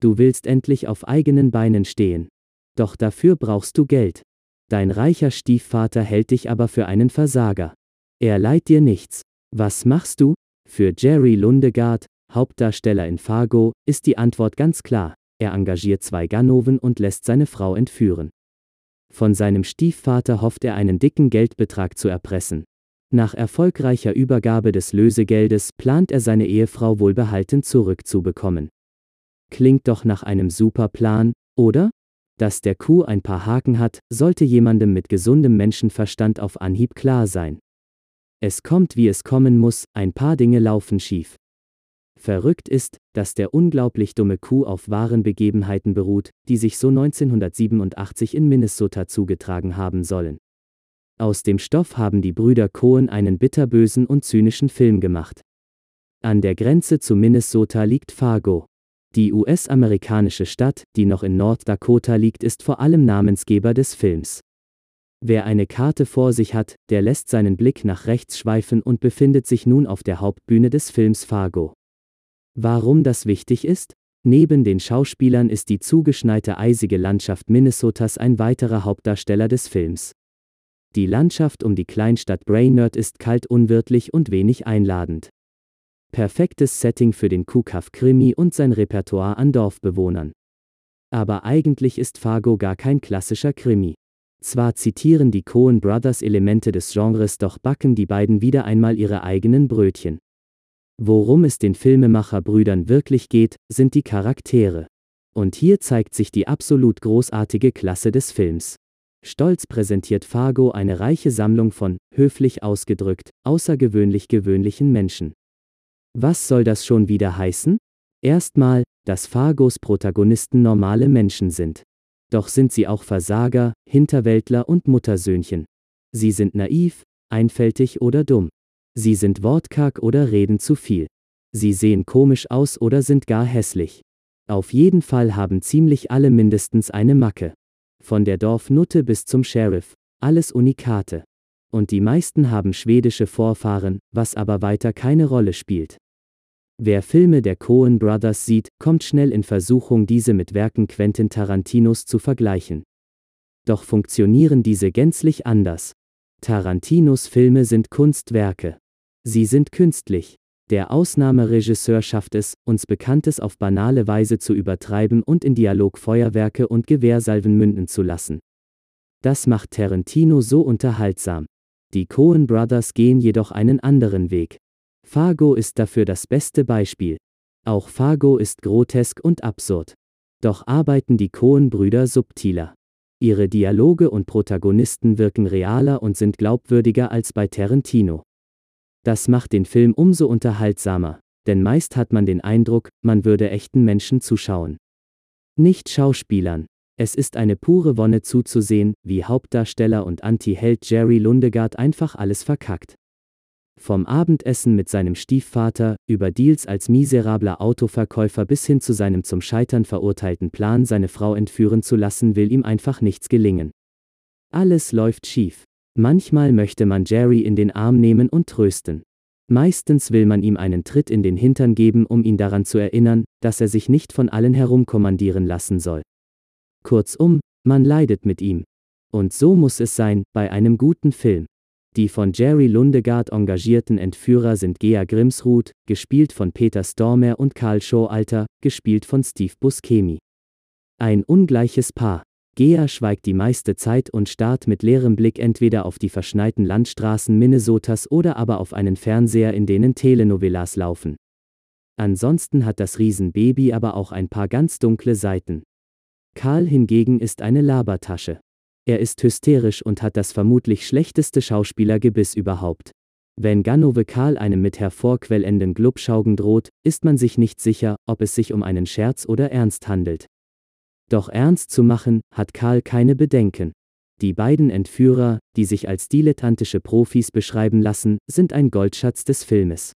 Du willst endlich auf eigenen Beinen stehen. Doch dafür brauchst du Geld. Dein reicher Stiefvater hält dich aber für einen Versager. Er leiht dir nichts. Was machst du? Für Jerry Lundegard, Hauptdarsteller in Fargo, ist die Antwort ganz klar. Er engagiert zwei Ganoven und lässt seine Frau entführen. Von seinem Stiefvater hofft er einen dicken Geldbetrag zu erpressen. Nach erfolgreicher Übergabe des Lösegeldes plant er seine Ehefrau wohlbehalten zurückzubekommen. Klingt doch nach einem super Plan, oder? Dass der Kuh ein paar Haken hat, sollte jemandem mit gesundem Menschenverstand auf Anhieb klar sein. Es kommt wie es kommen muss, ein paar Dinge laufen schief. Verrückt ist, dass der unglaublich dumme Kuh auf wahren Begebenheiten beruht, die sich so 1987 in Minnesota zugetragen haben sollen. Aus dem Stoff haben die Brüder Cohen einen bitterbösen und zynischen Film gemacht. An der Grenze zu Minnesota liegt Fargo. Die US-amerikanische Stadt, die noch in North Dakota liegt, ist vor allem Namensgeber des Films. Wer eine Karte vor sich hat, der lässt seinen Blick nach rechts schweifen und befindet sich nun auf der Hauptbühne des Films Fargo. Warum das wichtig ist? Neben den Schauspielern ist die zugeschneite eisige Landschaft Minnesotas ein weiterer Hauptdarsteller des Films. Die Landschaft um die Kleinstadt Brainerd ist kalt unwirtlich und wenig einladend. Perfektes Setting für den Kuhkaff-Krimi und sein Repertoire an Dorfbewohnern. Aber eigentlich ist Fargo gar kein klassischer Krimi. Zwar zitieren die Coen Brothers Elemente des Genres, doch backen die beiden wieder einmal ihre eigenen Brötchen. Worum es den Filmemacherbrüdern wirklich geht, sind die Charaktere. Und hier zeigt sich die absolut großartige Klasse des Films. Stolz präsentiert Fargo eine reiche Sammlung von, höflich ausgedrückt, außergewöhnlich gewöhnlichen Menschen. Was soll das schon wieder heißen? Erstmal, dass Fargos Protagonisten normale Menschen sind. Doch sind sie auch Versager, Hinterwäldler und Muttersöhnchen. Sie sind naiv, einfältig oder dumm. Sie sind wortkarg oder reden zu viel. Sie sehen komisch aus oder sind gar hässlich. Auf jeden Fall haben ziemlich alle mindestens eine Macke. Von der Dorfnutte bis zum Sheriff. Alles Unikate. Und die meisten haben schwedische Vorfahren, was aber weiter keine Rolle spielt. Wer Filme der Coen Brothers sieht, kommt schnell in Versuchung, diese mit Werken Quentin Tarantinos zu vergleichen. Doch funktionieren diese gänzlich anders. Tarantinos Filme sind Kunstwerke. Sie sind künstlich. Der Ausnahmeregisseur schafft es, uns Bekanntes auf banale Weise zu übertreiben und in Dialog Feuerwerke und Gewehrsalven münden zu lassen. Das macht Tarantino so unterhaltsam. Die Coen Brothers gehen jedoch einen anderen Weg. Fargo ist dafür das beste Beispiel. Auch Fargo ist grotesk und absurd. Doch arbeiten die Coen-Brüder subtiler. Ihre Dialoge und Protagonisten wirken realer und sind glaubwürdiger als bei Tarantino. Das macht den Film umso unterhaltsamer, denn meist hat man den Eindruck, man würde echten Menschen zuschauen. Nicht Schauspielern. Es ist eine pure Wonne zuzusehen, wie Hauptdarsteller und Anti-Held Jerry Lundegard einfach alles verkackt. Vom Abendessen mit seinem Stiefvater, über Deals als miserabler Autoverkäufer bis hin zu seinem zum Scheitern verurteilten Plan, seine Frau entführen zu lassen, will ihm einfach nichts gelingen. Alles läuft schief. Manchmal möchte man Jerry in den Arm nehmen und trösten. Meistens will man ihm einen Tritt in den Hintern geben, um ihn daran zu erinnern, dass er sich nicht von allen herumkommandieren lassen soll. Kurzum, man leidet mit ihm. Und so muss es sein, bei einem guten Film. Die von Jerry Lundegard engagierten Entführer sind Gea Grimsrud, gespielt von Peter Stormer und Karl Showalter, gespielt von Steve Buscemi. Ein ungleiches Paar. Gea schweigt die meiste Zeit und starrt mit leerem Blick entweder auf die verschneiten Landstraßen Minnesotas oder aber auf einen Fernseher, in denen Telenovelas laufen. Ansonsten hat das Riesenbaby aber auch ein paar ganz dunkle Seiten. Karl hingegen ist eine Labertasche. Er ist hysterisch und hat das vermutlich schlechteste Schauspielergebiss überhaupt. Wenn Ganove Karl einem mit hervorquellenden Glubschaugen droht, ist man sich nicht sicher, ob es sich um einen Scherz oder Ernst handelt. Doch ernst zu machen, hat Karl keine Bedenken. Die beiden Entführer, die sich als dilettantische Profis beschreiben lassen, sind ein Goldschatz des Filmes.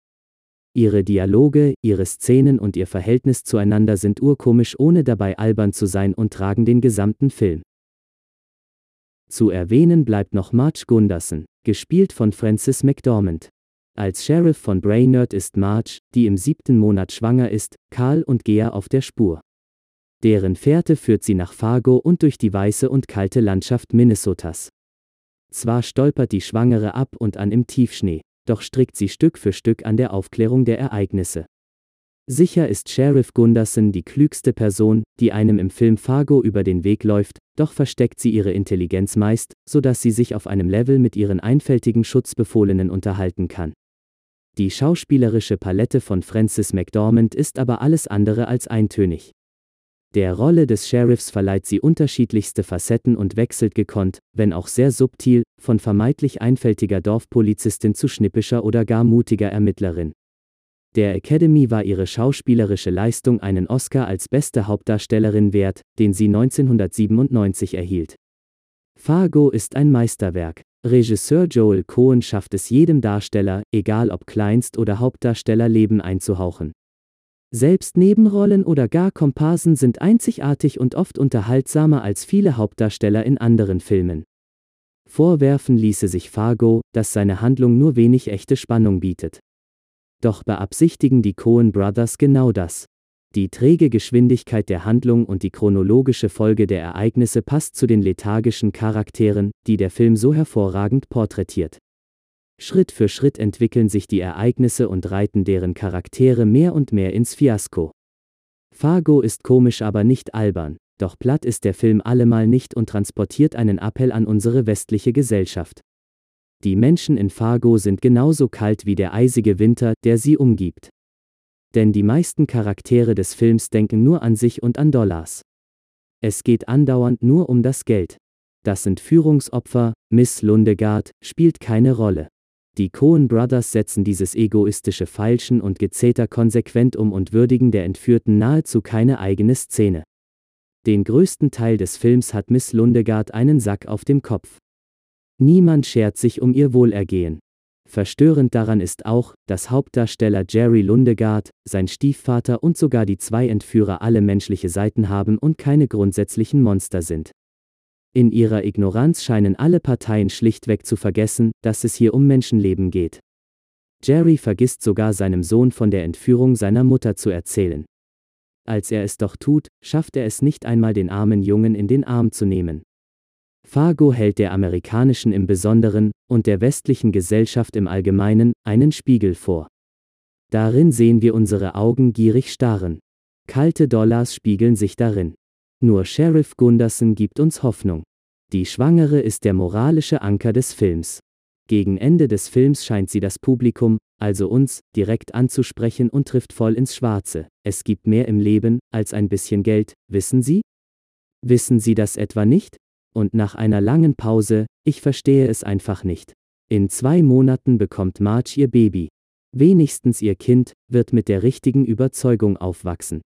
Ihre Dialoge, ihre Szenen und ihr Verhältnis zueinander sind urkomisch, ohne dabei albern zu sein und tragen den gesamten Film. Zu erwähnen bleibt noch Marge Gunderson, gespielt von Frances McDormand. Als Sheriff von Brainerd ist Marge, die im siebten Monat schwanger ist, Karl und Gea auf der Spur. Deren Fährte führt sie nach Fargo und durch die weiße und kalte Landschaft Minnesotas. Zwar stolpert die Schwangere ab und an im Tiefschnee, doch strickt sie Stück für Stück an der Aufklärung der Ereignisse. Sicher ist Sheriff Gunderson die klügste Person, die einem im Film Fargo über den Weg läuft, doch versteckt sie ihre Intelligenz meist, sodass sie sich auf einem Level mit ihren einfältigen Schutzbefohlenen unterhalten kann. Die schauspielerische Palette von Frances McDormand ist aber alles andere als eintönig. Der Rolle des Sheriffs verleiht sie unterschiedlichste Facetten und wechselt gekonnt, wenn auch sehr subtil, von vermeintlich einfältiger Dorfpolizistin zu schnippischer oder gar mutiger Ermittlerin. Der Academy war ihre schauspielerische Leistung einen Oscar als beste Hauptdarstellerin wert, den sie 1997 erhielt. Fargo ist ein Meisterwerk. Regisseur Joel Cohen schafft es jedem Darsteller, egal ob Kleinst- oder Hauptdarsteller, Leben einzuhauchen. Selbst Nebenrollen oder gar Komparsen sind einzigartig und oft unterhaltsamer als viele Hauptdarsteller in anderen Filmen. Vorwerfen ließe sich Fargo, dass seine Handlung nur wenig echte Spannung bietet. Doch beabsichtigen die Coen Brothers genau das. Die träge Geschwindigkeit der Handlung und die chronologische Folge der Ereignisse passt zu den lethargischen Charakteren, die der Film so hervorragend porträtiert. Schritt für Schritt entwickeln sich die Ereignisse und reiten deren Charaktere mehr und mehr ins Fiasko. Fargo ist komisch aber nicht albern, doch platt ist der Film allemal nicht und transportiert einen Appell an unsere westliche Gesellschaft. Die Menschen in Fargo sind genauso kalt wie der eisige Winter, der sie umgibt. Denn die meisten Charaktere des Films denken nur an sich und an Dollars. Es geht andauernd nur um das Geld. Das Entführungsopfer, Miss Lundegard, spielt keine Rolle. Die Coen Brothers setzen dieses egoistische Feilschen und Gezeter konsequent um und würdigen der Entführten nahezu keine eigene Szene. Den größten Teil des Films hat Miss Lundegard einen Sack auf dem Kopf. Niemand schert sich um ihr Wohlergehen. Verstörend daran ist auch, dass Hauptdarsteller Jerry Lundegard, sein Stiefvater und sogar die zwei Entführer alle menschliche Seiten haben und keine grundsätzlichen Monster sind. In ihrer Ignoranz scheinen alle Parteien schlichtweg zu vergessen, dass es hier um Menschenleben geht. Jerry vergisst sogar seinem Sohn von der Entführung seiner Mutter zu erzählen. Als er es doch tut, schafft er es nicht einmal den armen Jungen in den Arm zu nehmen. Fargo hält der amerikanischen im Besonderen und der westlichen Gesellschaft im Allgemeinen einen Spiegel vor. Darin sehen wir unsere Augen gierig starren. Kalte Dollars spiegeln sich darin. Nur Sheriff Gunderson gibt uns Hoffnung. Die Schwangere ist der moralische Anker des Films. Gegen Ende des Films scheint sie das Publikum, also uns, direkt anzusprechen und trifft voll ins Schwarze. Es gibt mehr im Leben als ein bisschen Geld, wissen Sie? Wissen Sie das etwa nicht? Und nach einer langen Pause, ich verstehe es einfach nicht. In zwei Monaten bekommt Marge ihr Baby. Wenigstens ihr Kind wird mit der richtigen Überzeugung aufwachsen.